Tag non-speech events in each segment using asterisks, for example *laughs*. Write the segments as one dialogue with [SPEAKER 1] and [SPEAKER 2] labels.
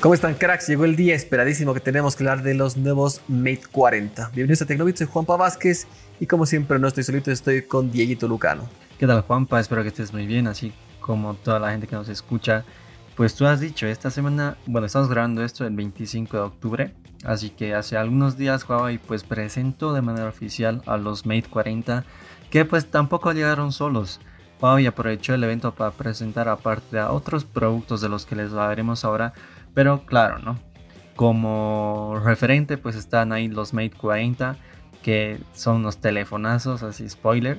[SPEAKER 1] ¿Cómo están cracks? Llegó el día esperadísimo que tenemos que hablar de los nuevos Mate 40. Bienvenidos a Tecnobit, soy Juanpa Vázquez y como siempre no estoy solito, estoy con Dieguito Lucano.
[SPEAKER 2] ¿Qué tal Juanpa? Espero que estés muy bien, así como toda la gente que nos escucha. Pues tú has dicho, esta semana, bueno, estamos grabando esto el 25 de octubre, así que hace algunos días Huawei pues presentó de manera oficial a los Mate 40, que pues tampoco llegaron solos. Huawei aprovechó el evento para presentar aparte a otros productos de los que les hablaremos ahora, pero claro, ¿no? Como referente, pues están ahí los Mate 40, que son unos telefonazos, así spoiler.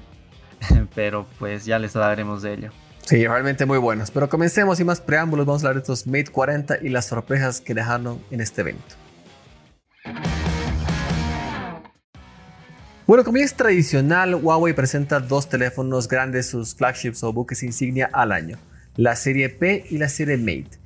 [SPEAKER 2] *laughs* Pero pues ya les hablaremos de ello.
[SPEAKER 1] Sí, realmente muy buenos. Pero comencemos sin más preámbulos, vamos a hablar de estos Mate 40 y las sorpresas que dejaron en este evento. Bueno, como es tradicional, Huawei presenta dos teléfonos grandes, sus flagships o buques insignia al año, la serie P y la serie Mate.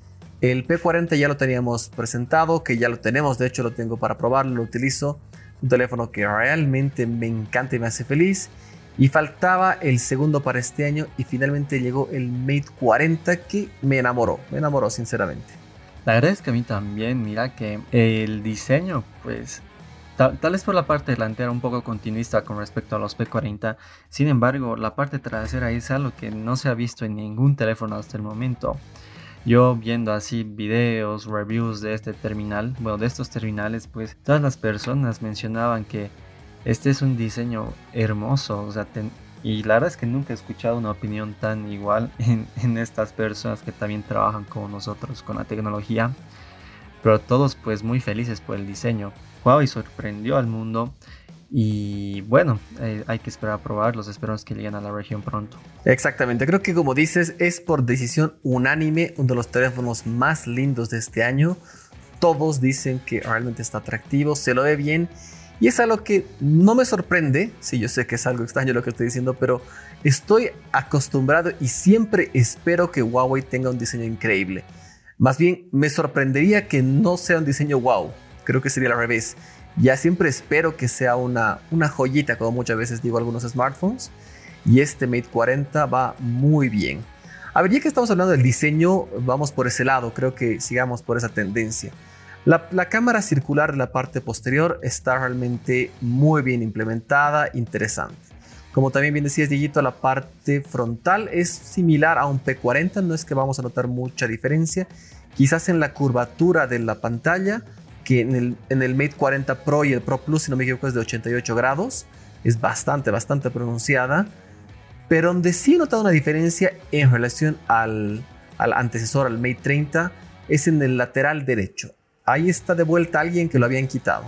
[SPEAKER 1] El P40 ya lo teníamos presentado, que ya lo tenemos, de hecho lo tengo para probarlo, lo utilizo. Un teléfono que realmente me encanta y me hace feliz. Y faltaba el segundo para este año y finalmente llegó el Mate 40 que me enamoró, me enamoró sinceramente.
[SPEAKER 2] La verdad es que a mí también, mira que el diseño, pues tal, vez por la parte delantera un poco continuista con respecto a los P40, sin embargo la parte trasera es algo que no se ha visto en ningún teléfono hasta el momento. Yo viendo así videos, reviews de este terminal, bueno, de estos terminales, pues todas las personas mencionaban que este es un diseño hermoso, o sea, y la verdad es que nunca he escuchado una opinión tan igual *laughs* en, estas personas que también trabajan como nosotros con la tecnología, pero todos pues muy felices por el diseño. Huawei sorprendió al mundo y bueno, eh, hay que esperar a probarlos, esperamos que lleguen a la región pronto.
[SPEAKER 1] Exactamente, creo que como dices, es por decisión unánime uno de los teléfonos más lindos de este año. Todos dicen que realmente está atractivo, se lo ve bien. Y es algo que no me sorprende, sí, yo sé que es algo extraño lo que estoy diciendo, pero estoy acostumbrado y siempre espero que Huawei tenga un diseño increíble. Más bien, me sorprendería que no sea un diseño wow. Creo que sería al revés ya siempre espero que sea una, una joyita, como muchas veces digo algunos smartphones. Y este Mate 40 va muy bien. A ver, ya que estamos hablando del diseño, vamos por ese lado, creo que sigamos por esa tendencia. La, cámara circular de la parte posterior está realmente muy bien implementada, interesante. Como también bien decías, Digito, la parte frontal es similar a un P40, no es que vamos a notar mucha diferencia. Quizás en la curvatura de la pantalla que en el, en el Mate 40 Pro y el Pro Plus, si no me equivoco, es de 88 grados. Es bastante, bastante pronunciada. Pero donde sí he notado una diferencia en relación al, al antecesor, al Mate 30, es en el lateral derecho. Ahí está de vuelta alguien que lo habían quitado.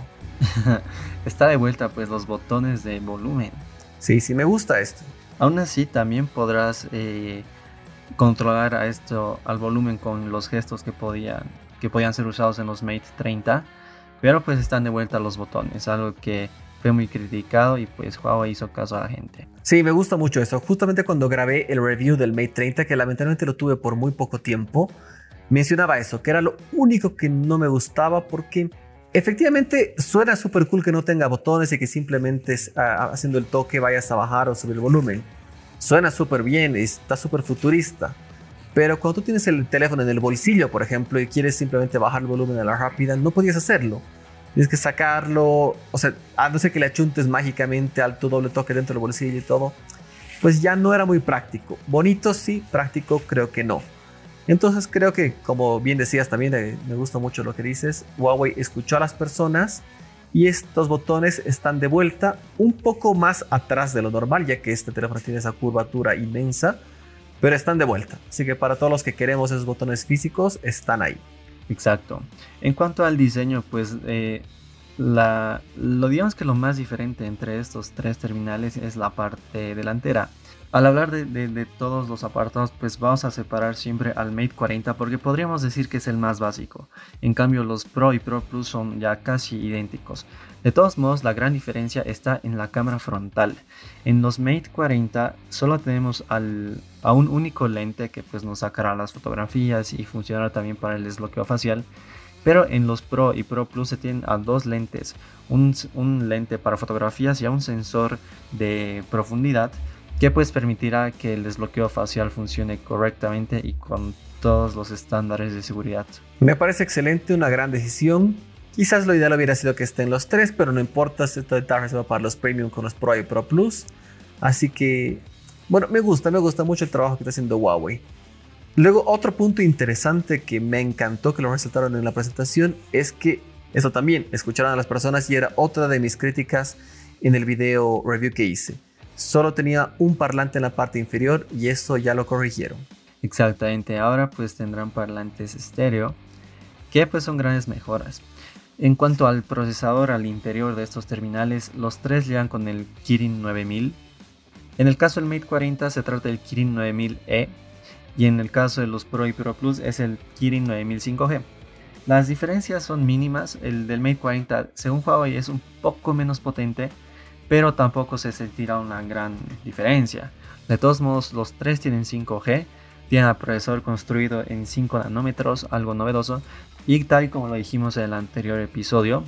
[SPEAKER 1] *laughs*
[SPEAKER 2] está de vuelta pues los botones de volumen.
[SPEAKER 1] Sí, sí, me gusta esto.
[SPEAKER 2] Aún así, también podrás eh, controlar a esto, al volumen con los gestos que podían que podían ser usados en los Mate 30, pero pues están de vuelta los botones, algo que fue muy criticado y pues Huawei hizo caso a la gente.
[SPEAKER 1] Sí, me gusta mucho eso. Justamente cuando grabé el review del Mate 30, que lamentablemente lo tuve por muy poco tiempo, mencionaba eso, que era lo único que no me gustaba porque efectivamente suena súper cool que no tenga botones y que simplemente ah, haciendo el toque vayas a bajar o subir el volumen. Suena súper bien, está súper futurista. Pero cuando tú tienes el teléfono en el bolsillo, por ejemplo, y quieres simplemente bajar el volumen a la rápida, no podías hacerlo. Tienes que sacarlo, o sea, a no ser que le achuntes mágicamente al tu doble toque dentro del bolsillo y todo, pues ya no era muy práctico. Bonito sí, práctico creo que no. Entonces creo que, como bien decías también, eh, me gusta mucho lo que dices, Huawei escuchó a las personas y estos botones están de vuelta un poco más atrás de lo normal, ya que este teléfono tiene esa curvatura inmensa pero están de vuelta. Así que para todos los que queremos esos botones físicos, están ahí.
[SPEAKER 2] Exacto. En cuanto al diseño, pues eh, la, lo digamos que lo más diferente entre estos tres terminales es la parte delantera. Al hablar de, todos los apartados, pues vamos a separar siempre al Mate 40 porque podríamos decir que es el más básico. En cambio, los Pro y Pro Plus son ya casi idénticos. De todos modos, la gran diferencia está en la cámara frontal. En los Mate 40 solo tenemos a un único lente que pues nos sacará las fotografías y funcionará también para el desbloqueo facial. Pero en los Pro y Pro Plus se tienen a dos lentes, un, lente para fotografías y un sensor de profundidad que pues permitirá que el desbloqueo facial funcione correctamente y con todos los estándares de seguridad.
[SPEAKER 1] Me parece excelente, una gran decisión. Quizás lo ideal hubiera sido que estén los tres, pero no importa, esta de se va para los Premium con los Pro y Pro Plus. Así que, bueno, me gusta, me gusta mucho el trabajo que está haciendo Huawei. Luego, otro punto interesante que me encantó que lo resaltaron en la presentación es que eso también escucharon a las personas y era otra de mis críticas en el video review que hice. Solo tenía un parlante en la parte inferior y eso ya lo corrigieron.
[SPEAKER 2] Exactamente, ahora pues tendrán parlantes estéreo que pues son grandes mejoras. En cuanto al procesador al interior de estos terminales, los tres llegan con el Kirin 9000. En el caso del Mate 40 se trata del Kirin 9000E y en el caso de los Pro y Pro Plus es el Kirin 9000 5G. Las diferencias son mínimas, el del Mate 40 según Huawei es un poco menos potente, pero tampoco se sentirá una gran diferencia. De todos modos, los tres tienen 5G, tienen el procesador construido en 5 nanómetros, algo novedoso, y tal como lo dijimos en el anterior episodio,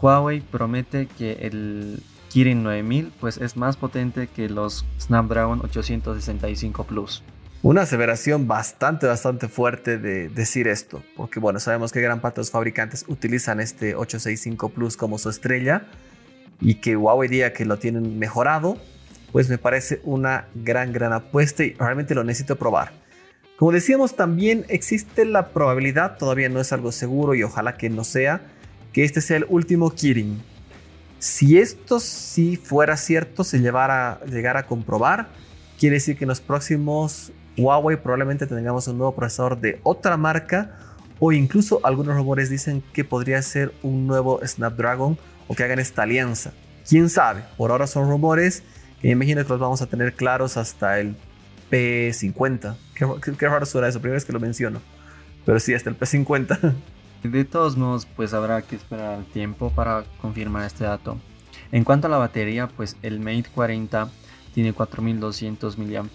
[SPEAKER 2] Huawei promete que el Kirin 9000 pues es más potente que los Snapdragon 865 Plus.
[SPEAKER 1] Una aseveración bastante, bastante fuerte de decir esto, porque bueno, sabemos que gran parte de los fabricantes utilizan este 865 Plus como su estrella y que Huawei diga que lo tienen mejorado, pues me parece una gran, gran apuesta y realmente lo necesito probar. Como decíamos, también existe la probabilidad, todavía no es algo seguro y ojalá que no sea, que este sea el último Kirin. Si esto sí fuera cierto, se llevara, llegara a comprobar, quiere decir que en los próximos Huawei probablemente tengamos un nuevo procesador de otra marca o incluso algunos rumores dicen que podría ser un nuevo Snapdragon o que hagan esta alianza. Quién sabe, por ahora son rumores que me imagino que los vamos a tener claros hasta el P50. Qué, raro suena eso, primera vez que lo menciono. Pero sí, hasta el P50. *laughs*
[SPEAKER 2] De todos modos, pues habrá que esperar tiempo para confirmar este dato. En cuanto a la batería, pues el Mate 40 tiene 4200 mAh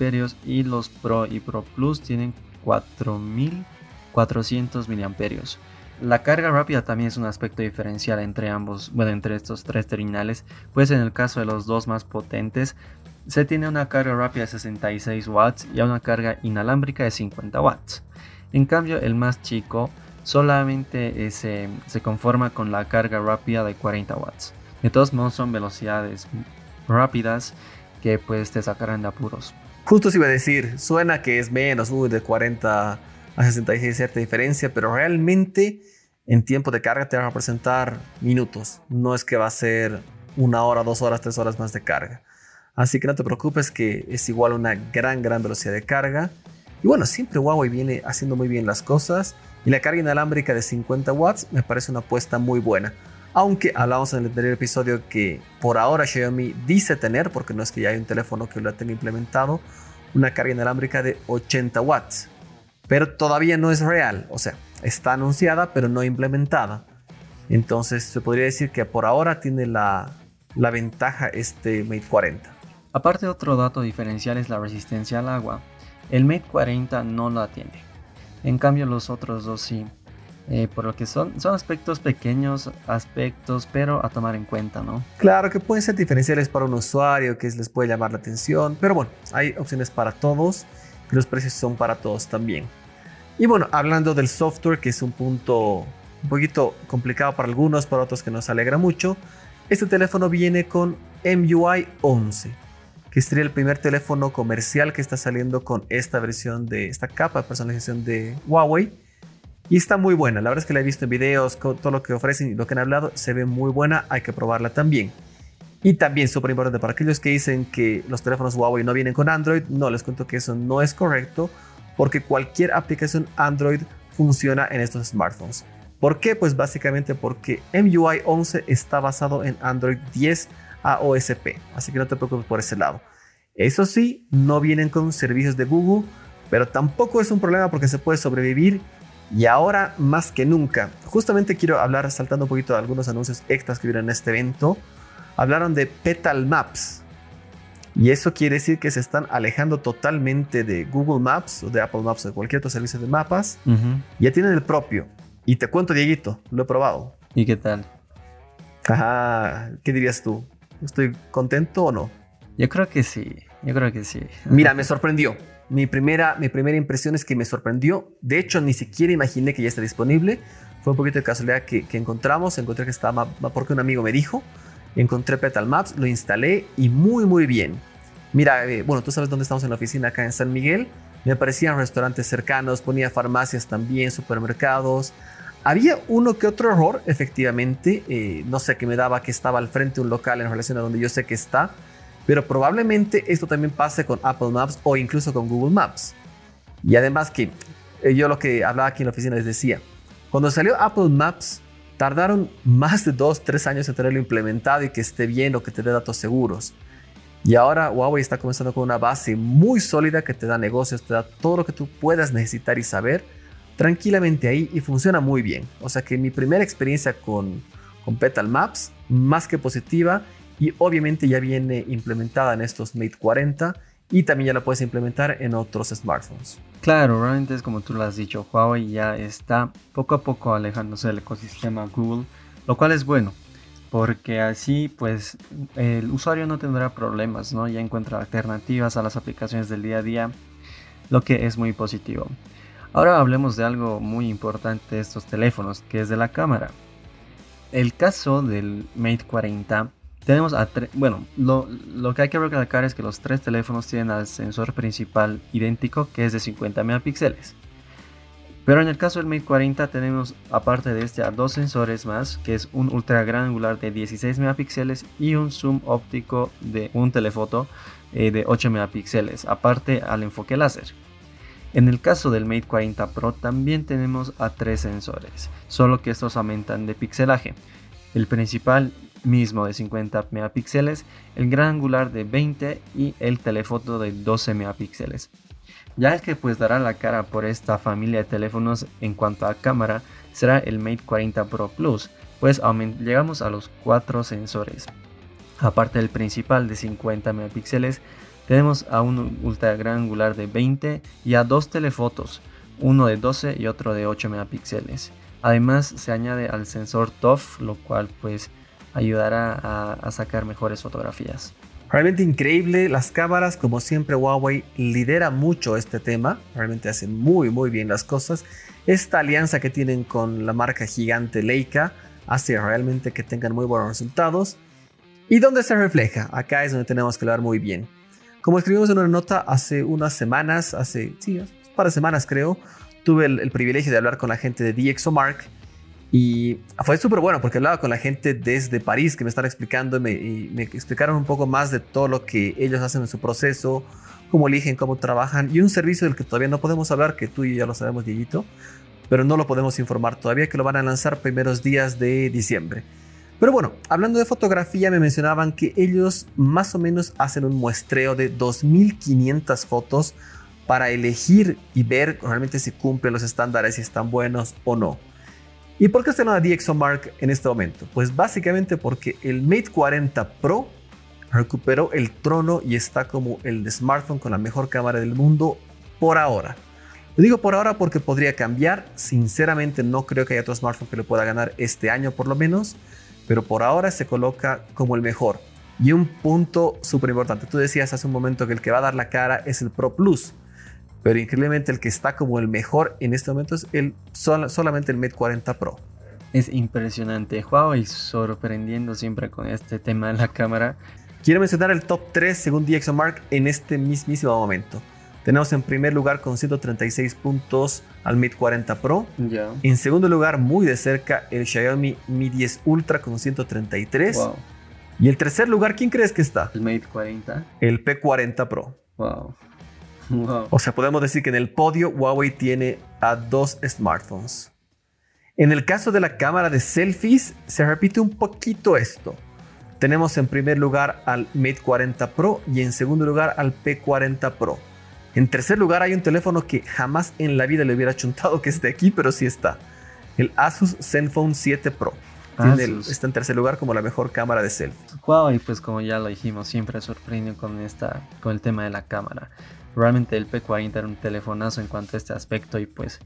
[SPEAKER 2] y los Pro y Pro Plus tienen 4400 mAh. La carga rápida también es un aspecto diferencial entre ambos, bueno, entre estos tres terminales, pues en el caso de los dos más potentes, se tiene una carga rápida de 66 watts y una carga inalámbrica de 50 watts. En cambio, el más chico solamente se conforma con la carga rápida de 40 watts. De todos modos son velocidades rápidas que pues te sacarán de apuros.
[SPEAKER 1] Justo se iba a decir, suena que es menos, de 40 a 66 cierta diferencia, pero realmente en tiempo de carga te van a presentar minutos. No es que va a ser una hora, dos horas, tres horas más de carga. Así que no te preocupes que es igual una gran, gran velocidad de carga. Y bueno, siempre Huawei viene haciendo muy bien las cosas. Y la carga inalámbrica de 50 watts me parece una apuesta muy buena. Aunque hablamos en el anterior episodio que por ahora Xiaomi dice tener, porque no es que ya hay un teléfono que lo tenga implementado, una carga inalámbrica de 80 watts. Pero todavía no es real. O sea, está anunciada pero no implementada. Entonces se podría decir que por ahora tiene la, la ventaja este Mate 40.
[SPEAKER 2] Aparte otro dato diferencial es la resistencia al agua. El Mate 40 no la tiene. En cambio los otros dos sí. Eh, por lo que son, son aspectos pequeños, aspectos, pero a tomar en cuenta, ¿no?
[SPEAKER 1] Claro que pueden ser diferenciales para un usuario, que les puede llamar la atención, pero bueno, hay opciones para todos y los precios son para todos también. Y bueno, hablando del software, que es un punto un poquito complicado para algunos, para otros que nos alegra mucho, este teléfono viene con MUI 11 que sería el primer teléfono comercial que está saliendo con esta versión de esta capa de personalización de Huawei. Y está muy buena, la verdad es que la he visto en videos, todo lo que ofrecen y lo que han hablado, se ve muy buena, hay que probarla también. Y también súper importante para aquellos que dicen que los teléfonos Huawei no vienen con Android, no, les cuento que eso no es correcto, porque cualquier aplicación Android funciona en estos smartphones. ¿Por qué? Pues básicamente porque MUI 11 está basado en Android 10 a OSP, así que no te preocupes por ese lado. Eso sí, no vienen con servicios de Google, pero tampoco es un problema porque se puede sobrevivir y ahora más que nunca. Justamente quiero hablar, saltando un poquito de algunos anuncios extras que vieron en este evento. Hablaron de Petal Maps. Y eso quiere decir que se están alejando totalmente de Google Maps o de Apple Maps o de cualquier otro servicio de mapas. Ya tienen el propio. Y te cuento, Dieguito, lo he probado.
[SPEAKER 2] ¿Y qué tal?
[SPEAKER 1] Ajá, ¿qué dirías tú? ¿Estoy contento o no?
[SPEAKER 2] Yo creo que sí, yo creo que sí.
[SPEAKER 1] Mira, me sorprendió. mi primera, mi primera impresión es que me sorprendió. De hecho, ni siquiera imaginé que ya está disponible. Fue un poquito de casualidad que, que encontramos. Encontré que estaba porque un amigo me dijo. Encontré Petal Maps, lo instalé y muy, muy bien. Mira, eh, bueno, tú sabes dónde estamos en la oficina acá en San Miguel. Me aparecían restaurantes cercanos, ponía farmacias también, supermercados. Había uno que otro error, efectivamente. Eh, no sé, que me daba que estaba al frente de un local en relación a donde yo sé que está. Pero probablemente esto también pase con Apple Maps o incluso con Google Maps. Y además que eh, yo lo que hablaba aquí en la oficina les decía, cuando salió Apple Maps, tardaron más de 2, 3 años en tenerlo implementado y que esté bien o que te dé datos seguros. Y ahora Huawei está comenzando con una base muy sólida que te da negocios, te da todo lo que tú puedas necesitar y saber tranquilamente ahí y funciona muy bien. O sea que mi primera experiencia con, con Petal Maps, más que positiva y obviamente ya viene implementada en estos Mate 40 y también ya la puedes implementar en otros smartphones.
[SPEAKER 2] Claro, realmente es como tú lo has dicho, Huawei ya está poco a poco alejándose del ecosistema Google, lo cual es bueno, porque así pues el usuario no tendrá problemas, ¿no? Ya encuentra alternativas a las aplicaciones del día a día, lo que es muy positivo. Ahora hablemos de algo muy importante de estos teléfonos, que es de la cámara. El caso del Mate 40 tenemos a bueno, lo, lo, que hay que recalcar es que los tres teléfonos tienen al sensor principal idéntico que es de 50 megapíxeles. Pero en el caso del Mate 40 tenemos aparte de este a dos sensores más, que es un ultra gran angular de 16 megapíxeles y un zoom óptico de un telefoto eh, de 8 megapíxeles, aparte al enfoque láser. En el caso del Mate 40 Pro también tenemos a tres sensores, solo que estos aumentan de pixelaje. El principal mismo de 50 megapíxeles, el gran angular de 20 y el telefoto de 12 megapíxeles. Ya el que pues dará la cara por esta familia de teléfonos en cuanto a cámara será el Mate 40 Pro Plus, pues llegamos a los cuatro sensores. Aparte del principal de 50 megapíxeles, tenemos a un ultra gran angular de 20 y a dos telefotos, uno de 12 y otro de 8 megapíxeles. Además se añade al sensor TOF, lo cual pues ayudará a, sacar mejores fotografías.
[SPEAKER 1] Realmente increíble, las cámaras, como siempre Huawei lidera mucho este tema, realmente hacen muy muy bien las cosas. Esta alianza que tienen con la marca gigante Leica hace realmente que tengan muy buenos resultados. ¿Y dónde se refleja? Acá es donde tenemos que hablar muy bien. Como escribimos en una nota hace unas semanas, hace sí, un par de semanas creo, tuve el, el privilegio de hablar con la gente de DxOMark y fue súper bueno porque hablaba con la gente desde París que me están explicando y me, explicaron un poco más de todo lo que ellos hacen en su proceso, cómo eligen, cómo trabajan y un servicio del que todavía no podemos hablar, que tú y yo ya lo sabemos, Dieguito, pero no lo podemos informar todavía, que lo van a lanzar primeros días de diciembre. Pero bueno, hablando de fotografía, me mencionaban que ellos más o menos hacen un muestreo de 2.500 fotos para elegir y ver realmente si cumplen los estándares, si están buenos o no. ¿Y por qué se llama DxOMark en este momento? Pues básicamente porque el Mate 40 Pro recuperó el trono y está como el smartphone con la mejor cámara del mundo por ahora. Lo digo por ahora porque podría cambiar. Sinceramente no creo que haya otro smartphone que le pueda ganar este año por lo menos. Pero por ahora se coloca como el mejor. Y un punto súper importante. Tú decías hace un momento que el que va a dar la cara es el Pro Plus. Pero increíblemente el que está como el mejor en este momento es el, solamente el Mate 40 Pro.
[SPEAKER 2] Es impresionante. Huawei sorprendiendo siempre con este tema de la cámara.
[SPEAKER 1] Quiero mencionar el top 3 según DxOMark en este mismísimo momento. Tenemos en primer lugar con 136 puntos al Mate 40 Pro. En segundo lugar, muy de cerca, el Xiaomi Mi 10 Ultra con 133. Y el tercer lugar, ¿quién crees que está?
[SPEAKER 2] El Mate 40.
[SPEAKER 1] El P40 Pro. *laughs*
[SPEAKER 2] Wow.
[SPEAKER 1] O sea, podemos decir que en el podio Huawei tiene a dos smartphones. En el caso de la cámara de selfies, se repite un poquito esto. Tenemos en primer lugar al Mate 40 Pro y en segundo lugar al P40 Pro. En tercer lugar hay un teléfono que jamás en la vida le hubiera chuntado que esté aquí, pero sí está. El Asus Zenfone 7 Pro. está en tercer lugar como la mejor cámara de selfie.
[SPEAKER 2] Huawei, pues como ya lo dijimos, siempre sorprende con, esta, con el tema de la cámara. Realmente el P40 era un telefonazo en cuanto a este aspecto y pues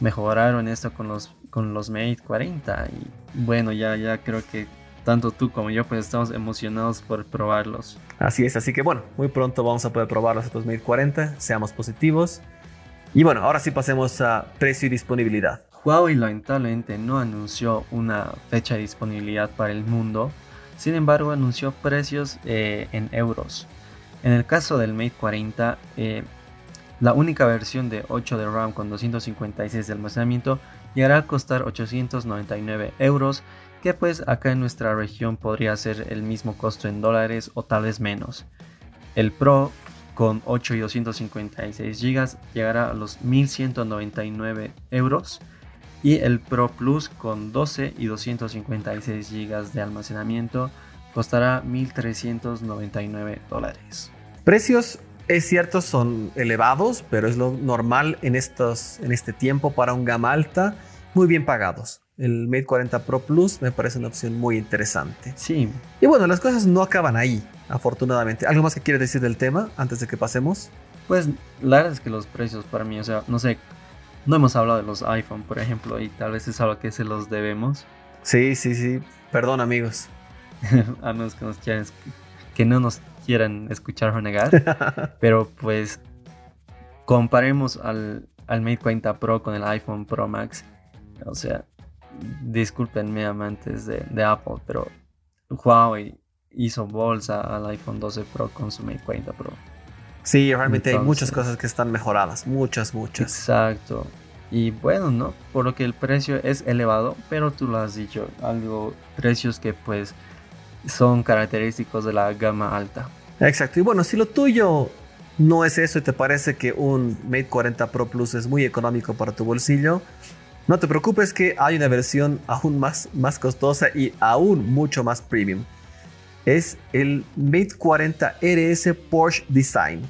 [SPEAKER 2] mejoraron esto con los, con los Mate 40 y bueno, ya, ya creo que tanto tú como yo pues estamos emocionados por probarlos.
[SPEAKER 1] Así es, así que bueno, muy pronto vamos a poder probar los Mate 40, seamos positivos. Y bueno, ahora sí pasemos a precio y disponibilidad.
[SPEAKER 2] Huawei lamentablemente no anunció una fecha de disponibilidad para el mundo, sin embargo anunció precios eh, en euros. En el caso del Mate 40, eh, la única versión de 8 de RAM con 256 de almacenamiento llegará a costar 899 euros, que pues acá en nuestra región podría ser el mismo costo en dólares o tal vez menos. El Pro con 8 y 256 GB llegará a los 1199 euros y el Pro Plus con 12 y 256 GB de almacenamiento costará 1399 dólares.
[SPEAKER 1] Precios es cierto, son elevados, pero es lo normal en, estos, en este tiempo para un gama alta, muy bien pagados. El Mate 40 Pro Plus me parece una opción muy interesante.
[SPEAKER 2] Sí.
[SPEAKER 1] Y bueno, las cosas no acaban ahí, afortunadamente. ¿Algo más que quieres decir del tema antes de que pasemos?
[SPEAKER 2] Pues la verdad es que los precios para mí, o sea, no sé, no hemos hablado de los iPhone, por ejemplo, y tal vez es algo que se los debemos.
[SPEAKER 1] Sí, sí, sí. Perdón, amigos. *laughs*
[SPEAKER 2] a menos que nos quieran, que no nos quieran escuchar renegar. *laughs* pero pues comparemos al, al Mate 40 Pro con el iPhone Pro Max. O sea, discúlpenme amantes de, de Apple, pero Huawei hizo bolsa al iPhone 12 Pro con su Mate 40 Pro.
[SPEAKER 1] Sí, realmente hay muchas cosas que están mejoradas, muchas, muchas.
[SPEAKER 2] Exacto. Y bueno, ¿no? Por lo que el precio es elevado, pero tú lo has dicho, algo, precios que pues son característicos de la gama alta.
[SPEAKER 1] Exacto. Y bueno, si lo tuyo no es eso y te parece que un Mate 40 Pro Plus es muy económico para tu bolsillo, no te preocupes que hay una versión aún más, más costosa y aún mucho más premium. Es el Mate 40 RS Porsche Design.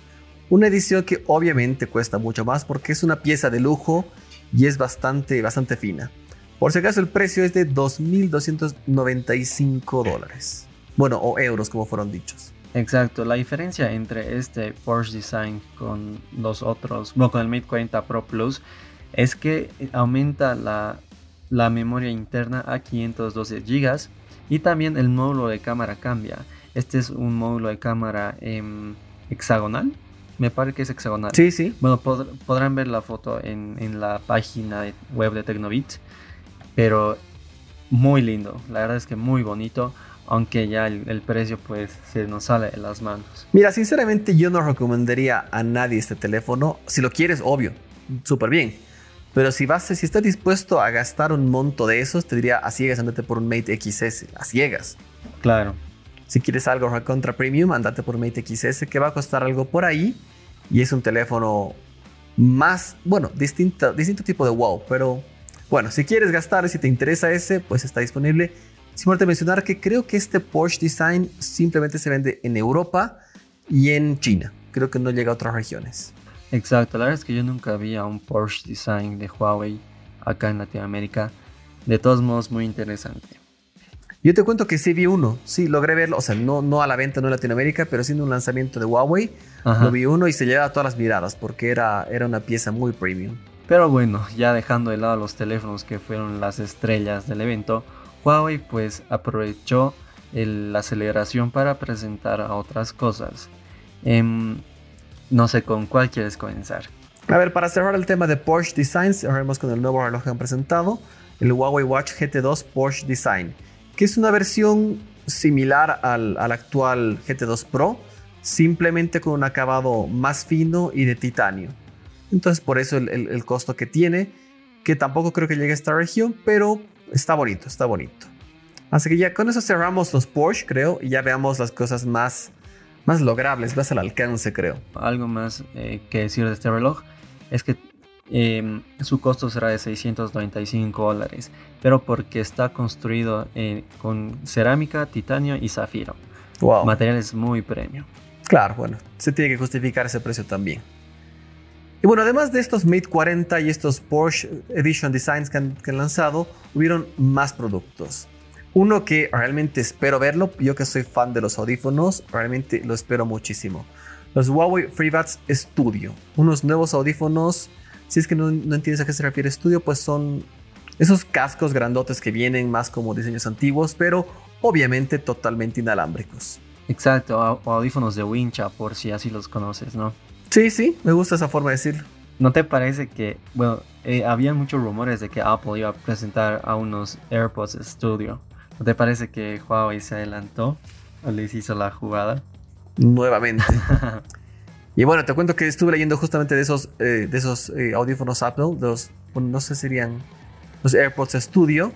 [SPEAKER 1] Una edición que obviamente cuesta mucho más porque es una pieza de lujo y es bastante, bastante fina. Por si acaso el precio es de 2.295 dólares. Bueno, o euros como fueron dichos.
[SPEAKER 2] Exacto, la diferencia entre este Porsche Design con los otros, bueno, con el Mate 40 Pro Plus, es que aumenta la, memoria interna a 512 GB y también el módulo de cámara cambia. Este es un módulo de cámara em, hexagonal, me parece que es hexagonal.
[SPEAKER 1] Sí, sí.
[SPEAKER 2] Bueno, podrán ver la foto en, en la página web de Tecnobit, pero muy lindo, la verdad es que muy bonito aunque ya el, precio pues se nos sale de las manos.
[SPEAKER 1] Mira, sinceramente yo no recomendaría a nadie este teléfono. Si lo quieres, obvio, súper bien. Pero si vas, si estás dispuesto a gastar un monto de esos, te diría a ciegas andate por un Mate XS, a ciegas.
[SPEAKER 2] Claro.
[SPEAKER 1] Si quieres algo contra premium, andate por un Mate XS que va a costar algo por ahí y es un teléfono más, bueno, distinto, distinto tipo de wow, pero bueno, si quieres gastar, si te interesa ese, pues está disponible es importante mencionar que creo que este Porsche Design simplemente se vende en Europa y en China. Creo que no llega a otras regiones.
[SPEAKER 2] Exacto, la verdad es que yo nunca vi a un Porsche Design de Huawei acá en Latinoamérica. De todos modos, muy interesante.
[SPEAKER 1] Yo te cuento que sí vi uno, sí, logré verlo, o sea, no, no a la venta, no en Latinoamérica, pero siendo un lanzamiento de Huawei, lo vi uno y se lleva todas las miradas porque era, era una pieza muy premium.
[SPEAKER 2] Pero bueno, ya dejando de lado los teléfonos que fueron las estrellas del evento, Huawei pues aprovechó la aceleración para presentar a otras cosas. Em, no sé con cuál quieres comenzar.
[SPEAKER 1] A ver, para cerrar el tema de Porsche Designs, cerremos con el nuevo reloj que han presentado, el Huawei Watch GT2 Porsche Design, que es una versión similar al, actual GT2 Pro, simplemente con un acabado más fino y de titanio. Entonces por eso el, el costo que tiene, que tampoco creo que llegue a esta región, pero está bonito, está bonito. Así que ya con eso cerramos los Porsche, creo, y ya veamos las cosas más, más logrables, más al alcance, creo.
[SPEAKER 2] Algo más eh, que decir de este reloj es que em, su costo será de 695 dólares, pero porque está construido eh, con cerámica, titanio y zafiro.
[SPEAKER 1] Wow.
[SPEAKER 2] Materiales muy premium.
[SPEAKER 1] Claro, bueno, se tiene que justificar ese precio también. Y bueno, además de estos Mate 40 y estos Porsche Edition Designs que han, lanzado, hubieron más productos. Uno que realmente espero verlo, yo que soy fan de los audífonos, realmente lo espero muchísimo. Los Huawei FreeBuds Studio, unos nuevos audífonos. Si es que no, no entiendes a qué se refiere Studio, pues son esos cascos grandotes que vienen más como diseños antiguos, pero obviamente totalmente inalámbricos.
[SPEAKER 2] Exacto, audífonos de wincha, por si así los conoces, ¿no?
[SPEAKER 1] Sí, sí, me gusta esa forma de decirlo.
[SPEAKER 2] ¿No te parece que, bueno, eh, había muchos rumores de que Apple iba a presentar a unos AirPods Studio? ¿No te parece que Huawei se adelantó o les hizo la jugada?
[SPEAKER 1] Nuevamente. *laughs* y bueno, te cuento que estuve leyendo justamente de esos, eh, de esos eh, audífonos Apple, de los, bueno, no sé, serían los AirPods Studio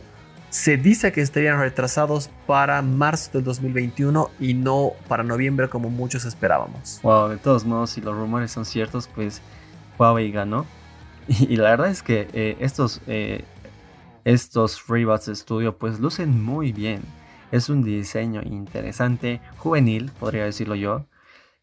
[SPEAKER 1] se dice que estarían retrasados para marzo del 2021 y no para noviembre como muchos esperábamos.
[SPEAKER 2] Wow, de todos modos, si los rumores son ciertos, pues Huawei ganó. *laughs* Y, la verdad es que eh, estos, eh, estos FreeBuds Studio pues lucen muy bien. Es un diseño interesante, juvenil, podría decirlo yo.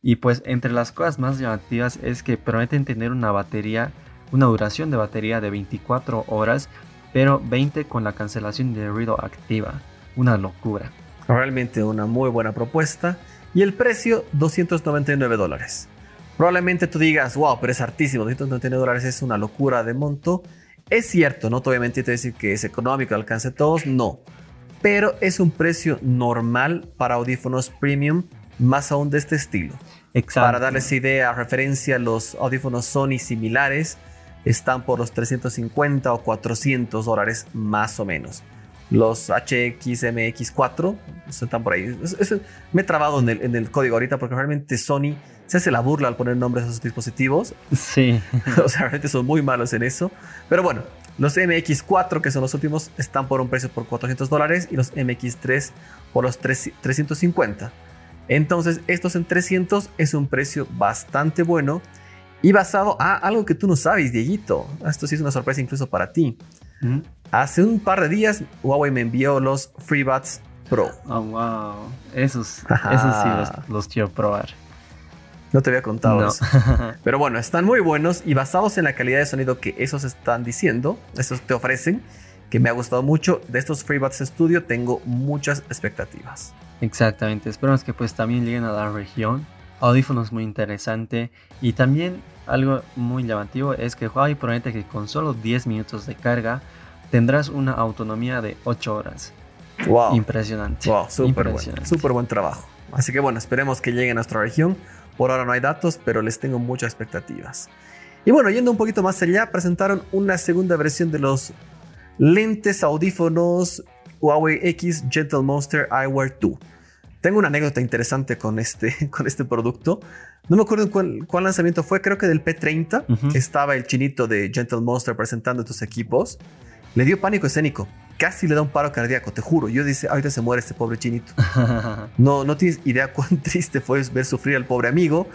[SPEAKER 2] Y pues entre las cosas más llamativas es que prometen tener una batería, una duración de batería de 24 horas pero 20 con la cancelación de ruido activa. Una locura.
[SPEAKER 1] Realmente una muy buena propuesta. Y el precio, 299 dólares. Probablemente tú digas, wow, pero es hartísimo, 299 dólares es una locura de monto. Es cierto, no te voy a mentir, te decir que es económico, alcance todos, no. Pero es un precio normal para audífonos premium, más aún de este estilo. Exacto. Para darles idea, referencia, los audífonos Sony similares están por los 350 o 400 dólares más o menos. Los HXMX4 están por ahí. me he trabado en el, en el, código ahorita porque realmente Sony se hace la burla al poner nombres a sus dispositivos.
[SPEAKER 2] Sí. *laughs*
[SPEAKER 1] o sea, realmente son muy malos en eso. Pero bueno, los MX4, que son los últimos, están por un precio por 400 dólares y los MX3 por los 350. Entonces, estos en 300 es un precio bastante bueno y basado a algo que tú no sabes, Dieguito. Esto sí es una sorpresa incluso para ti. Hace un par de días, Huawei me envió los FreeBuds Pro.
[SPEAKER 2] Oh, wow. Esos, esos sí los, quiero probar.
[SPEAKER 1] No te había contado eso. *laughs* Pero bueno, están muy buenos y basados en la calidad de sonido que esos están diciendo, esos te ofrecen, que me ha gustado mucho. De estos FreeBuds Studio tengo muchas expectativas.
[SPEAKER 2] Exactamente. Esperamos que pues también lleguen a la región. Audífonos muy interesante y también algo muy llamativo es que Huawei promete que con solo 10 minutos de carga tendrás una autonomía de 8 horas.
[SPEAKER 1] Wow.
[SPEAKER 2] Impresionante.
[SPEAKER 1] Wow, súper buen, super buen trabajo. Así que bueno, esperemos que llegue a nuestra región. Por ahora no hay datos, pero les tengo muchas expectativas. Y bueno, yendo un poquito más allá, presentaron una segunda versión de los lentes audífonos Huawei X Gentle Monster Eyewear 2. Tengo una anécdota interesante con este, *laughs* con este producto. No me acuerdo cuál, cuál lanzamiento fue, creo que del P30. Estaba el chinito de Gentle Monster presentando tus equipos. Le dio pánico escénico. Casi le da un paro cardíaco, te juro. Yo dice, ahorita se muere este pobre chinito. *laughs* no, no tienes idea cuán *laughs* triste fue ver sufrir al pobre amigo.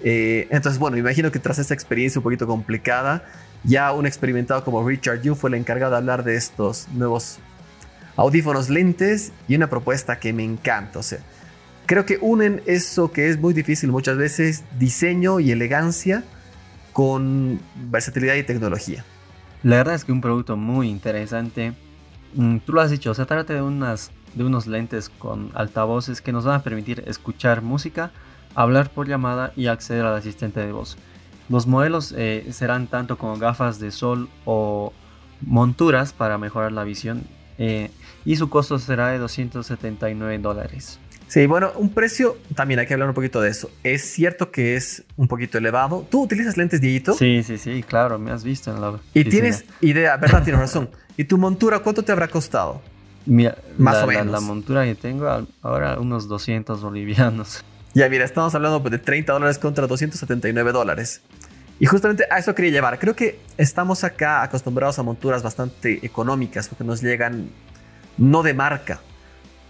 [SPEAKER 1] Eh, entonces, bueno, imagino que tras esa experiencia un poquito complicada, ya un experimentado como Richard Yu fue el encargado de hablar de estos nuevos audífonos lentes y una propuesta que me encanta. O sea, creo que unen eso que es muy difícil muchas veces, diseño y elegancia, con versatilidad y tecnología.
[SPEAKER 2] La verdad es que un producto muy interesante. Mm, tú lo has dicho, se trata de, unas, de unos lentes con altavoces que nos van a permitir escuchar música, hablar por llamada y acceder al asistente de voz. Los modelos eh, serán tanto como gafas de sol o monturas para mejorar la visión eh, y su costo será de 279 dólares.
[SPEAKER 1] Sí, bueno, un precio, también hay que hablar un poquito de eso. Es cierto que es un poquito elevado. ¿Tú utilizas lentes, Dieguito?
[SPEAKER 2] Sí, sí, sí, claro, me has visto en la...
[SPEAKER 1] Y tienes idea, ¿verdad? Tienes razón. ¿Y tu montura cuánto te habrá costado?
[SPEAKER 2] Más o menos. La, montura que tengo ahora unos 200 bolivianos. *laughs*
[SPEAKER 1] Ya, mira, estamos hablando de 30 dólares contra 279 dólares. Y justamente a eso quería llevar. Creo que estamos acá acostumbrados a monturas bastante económicas porque nos llegan no de marca.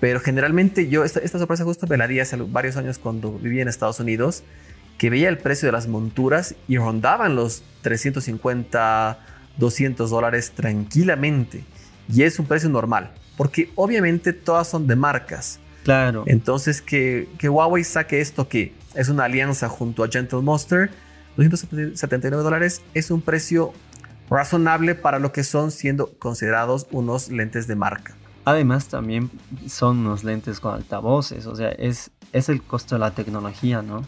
[SPEAKER 1] Pero generalmente yo, esta, sorpresa justo me la di hace varios años cuando vivía en Estados Unidos, que veía el precio de las monturas y rondaban los 350, 200 dólares tranquilamente. Y es un precio normal, porque obviamente todas son de marcas.
[SPEAKER 2] Claro.
[SPEAKER 1] Entonces que, que Huawei saque esto que es una alianza junto a Gentle Monster, 279 dólares es un precio razonable para lo que son siendo considerados unos lentes de marca.
[SPEAKER 2] Además también son unos lentes con altavoces, o sea, es, es el costo de la tecnología, ¿no?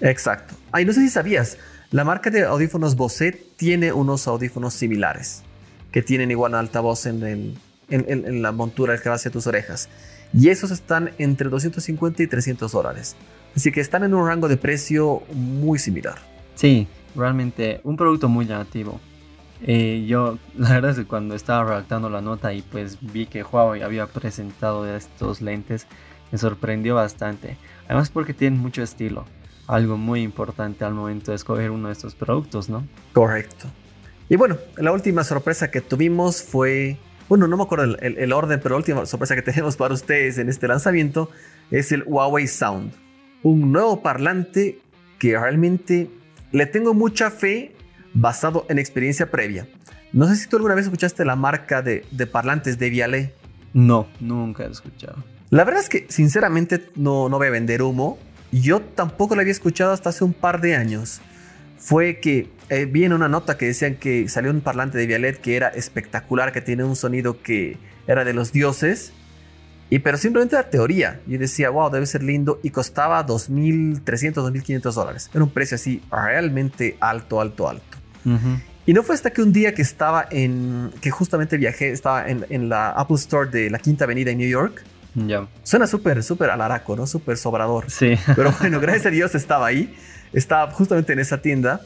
[SPEAKER 1] Exacto. Ay, no sé si sabías, la marca de audífonos Bose tiene unos audífonos similares, que tienen igual altavoz en, el, en, la montura que va hacia tus orejas. y esos están entre 250 y 300 dólares. Así que están en un rango de precio muy similar.
[SPEAKER 2] Sí, realmente un producto muy llamativo. Eh, yo, *laughs* la verdad es que cuando estaba redactando la nota y pues vi que Huawei había presentado estos lentes, me sorprendió bastante. Además porque tienen mucho estilo, algo muy importante al momento de escoger uno de estos productos, ¿no?
[SPEAKER 1] Correcto. Y bueno, la última sorpresa que tuvimos fue, bueno, no me acuerdo el, el orden, pero la última sorpresa que *laughs* tenemos para ustedes en este lanzamiento es el Huawei Sound, un nuevo parlante que realmente le tengo mucha fe basado en experiencia previa. No sé si tú alguna vez escuchaste la marca de, parlantes de Viale.
[SPEAKER 2] No, nunca he escuchado.
[SPEAKER 1] La verdad es que sinceramente no, no voy a vender humo. Yo tampoco la había escuchado hasta hace un par de años. Fue que eh, vi en una nota que decían que salió un parlante de Vialet que era espectacular, que tiene un sonido que era de los dioses. Y pero simplemente era teoría. Yo decía, wow, debe ser lindo. Y costaba 2.300, 2.500 dólares. Era un precio así realmente alto, alto, alto. Y no fue hasta que un día que estaba en, que justamente viajé, estaba en, la Apple Store de la Quinta Avenida en New York.
[SPEAKER 2] Ya.
[SPEAKER 1] Suena súper, súper alaraco, ¿no? Súper sobrador.
[SPEAKER 2] Sí. *laughs*
[SPEAKER 1] Pero bueno, gracias a Dios estaba ahí. Estaba justamente en esa tienda.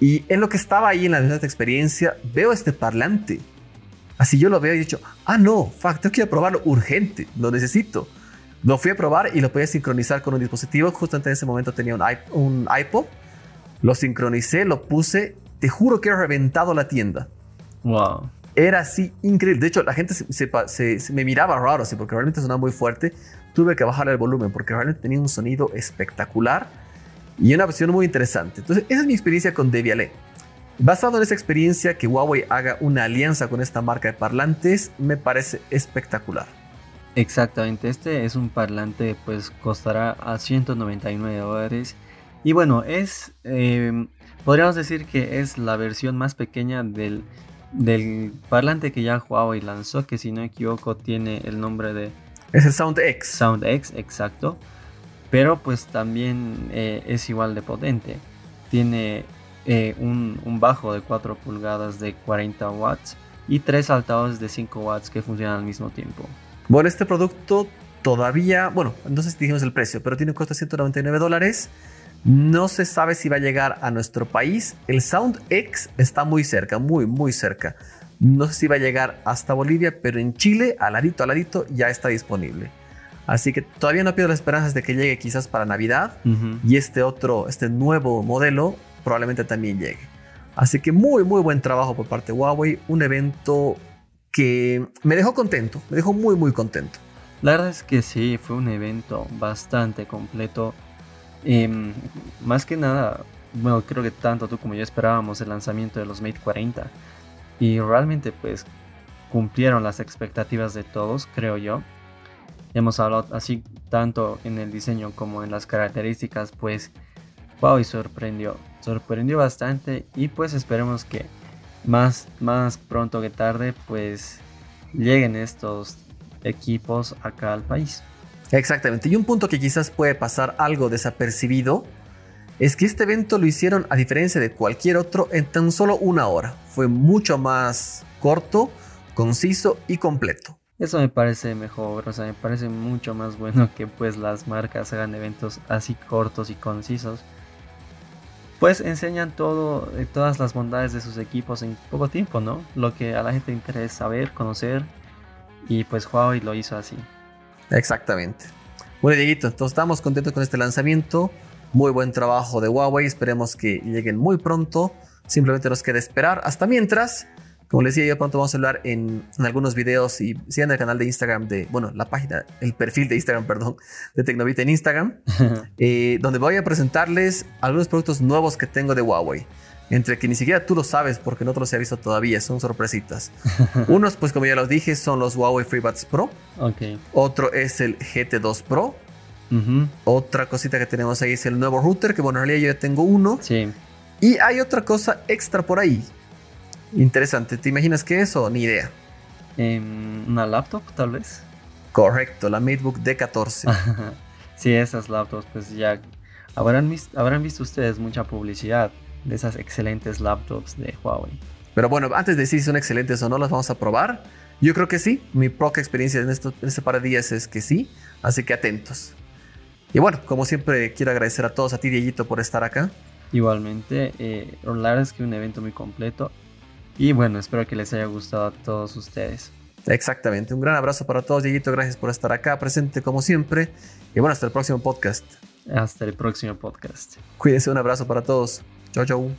[SPEAKER 1] Y en lo que estaba ahí en la misma experiencia, veo este parlante. Así yo lo veo y he dicho, ah, no, fuck, tengo que ir a probarlo urgente, lo necesito. Lo fui a probar y lo podía sincronizar con un dispositivo. Justamente en ese momento tenía un, un iPod. Lo sincronicé, lo puse te juro que he reventado la tienda.
[SPEAKER 2] Wow.
[SPEAKER 1] Era así increíble. De hecho, la gente se, me miraba raro, así, porque realmente sonaba muy fuerte. Tuve que bajar el volumen porque realmente tenía un sonido espectacular y una versión muy interesante. Entonces, esa es mi experiencia con Debiale. Basado en esa experiencia, que Huawei haga una alianza con esta marca de parlantes me parece espectacular.
[SPEAKER 2] Exactamente, este es un parlante, pues costará a 199 dólares. Y bueno, es eh, Podríamos decir que es la versión más pequeña del, del parlante que ya Huawei lanzó, que si no me equivoco tiene el nombre de...
[SPEAKER 1] Es el Sound X.
[SPEAKER 2] Sound X, exacto. Pero pues también eh, es igual de potente. Tiene eh, un, un, bajo de 4 pulgadas de 40 watts y tres altavoces de 5 watts que funcionan al mismo tiempo.
[SPEAKER 1] Bueno, este producto todavía, bueno, si dijimos el precio, pero tiene un costo de 199 dólares. No se sabe si va a llegar a nuestro país. El Sound X está muy cerca, muy, muy cerca. No sé si va a llegar hasta Bolivia, pero en Chile, al ladito, al ladito, ya está disponible. Así que todavía no pierdo las esperanzas de que llegue quizás para Navidad. Y este otro, este nuevo modelo probablemente también llegue. Así que muy, muy buen trabajo por parte de Huawei. Un evento que me dejó contento, me dejó muy, muy contento.
[SPEAKER 2] La verdad es que sí, fue un evento bastante completo Em, más que nada, bueno, creo que tanto tú como yo esperábamos el lanzamiento de los Mate 40 y realmente pues cumplieron las expectativas de todos, creo yo. Hemos hablado así tanto en el diseño como en las características, pues wow, y sorprendió, sorprendió bastante y pues esperemos que más, más pronto que tarde pues lleguen estos equipos acá al país.
[SPEAKER 1] Exactamente. Y un punto que quizás puede pasar algo desapercibido es que este evento lo hicieron, a diferencia de cualquier otro, en tan solo una hora. Fue mucho más corto, conciso y completo.
[SPEAKER 2] Eso me parece mejor, o sea, me parece mucho más bueno que pues las marcas hagan eventos así cortos y concisos. Pues enseñan todo, eh, todas las bondades de sus equipos en poco tiempo, ¿no? Lo que a la gente interesa saber, conocer. Y pues Huawei lo hizo así.
[SPEAKER 1] Exactamente. Bueno, Dieguito, entonces estamos contentos con este lanzamiento. Muy buen trabajo de Huawei. Esperemos que lleguen muy pronto. Simplemente nos queda esperar. Hasta mientras, como les decía, yo pronto vamos a hablar en, algunos videos y sigan el canal de Instagram de, bueno, la página, el perfil de Instagram, *laughs* perdón, de Tecnovita en Instagram, *laughs* eh, donde voy a presentarles algunos productos nuevos que tengo de Huawei entre que ni siquiera tú lo sabes porque no te los he visto todavía, son sorpresitas. *laughs* Unos, pues como ya los dije, son los Huawei FreeBuds Pro.
[SPEAKER 2] Okay.
[SPEAKER 1] Otro es el GT2 Pro. Otra cosita que tenemos ahí es el nuevo router, que bueno, en realidad yo ya tengo uno.
[SPEAKER 2] Sí.
[SPEAKER 1] Y hay otra cosa extra por ahí. Interesante. ¿Te imaginas qué es o ni idea?
[SPEAKER 2] Em, ¿Una laptop, tal vez?
[SPEAKER 1] Correcto, la MateBook D14. *laughs*
[SPEAKER 2] sí, esas laptops, pues ya habrán, habrán visto ustedes mucha publicidad de esas excelentes laptops de Huawei.
[SPEAKER 1] Pero bueno, antes de decir si son excelentes o no, las vamos a probar. Yo creo que sí. Mi poca experiencia en, esto, en este par de días es que sí. Así que atentos. Y bueno, como siempre, quiero agradecer a todos, a ti, Dieguito, por estar acá.
[SPEAKER 2] Igualmente, eh, la verdad es que un evento muy completo. Y bueno, espero que les haya gustado a todos ustedes.
[SPEAKER 1] Exactamente. Un gran abrazo para todos, Dieguito. Gracias por estar acá, presente como siempre. Y bueno, hasta el próximo podcast.
[SPEAKER 2] Hasta el próximo podcast.
[SPEAKER 1] Cuídense, un abrazo para todos. 教教我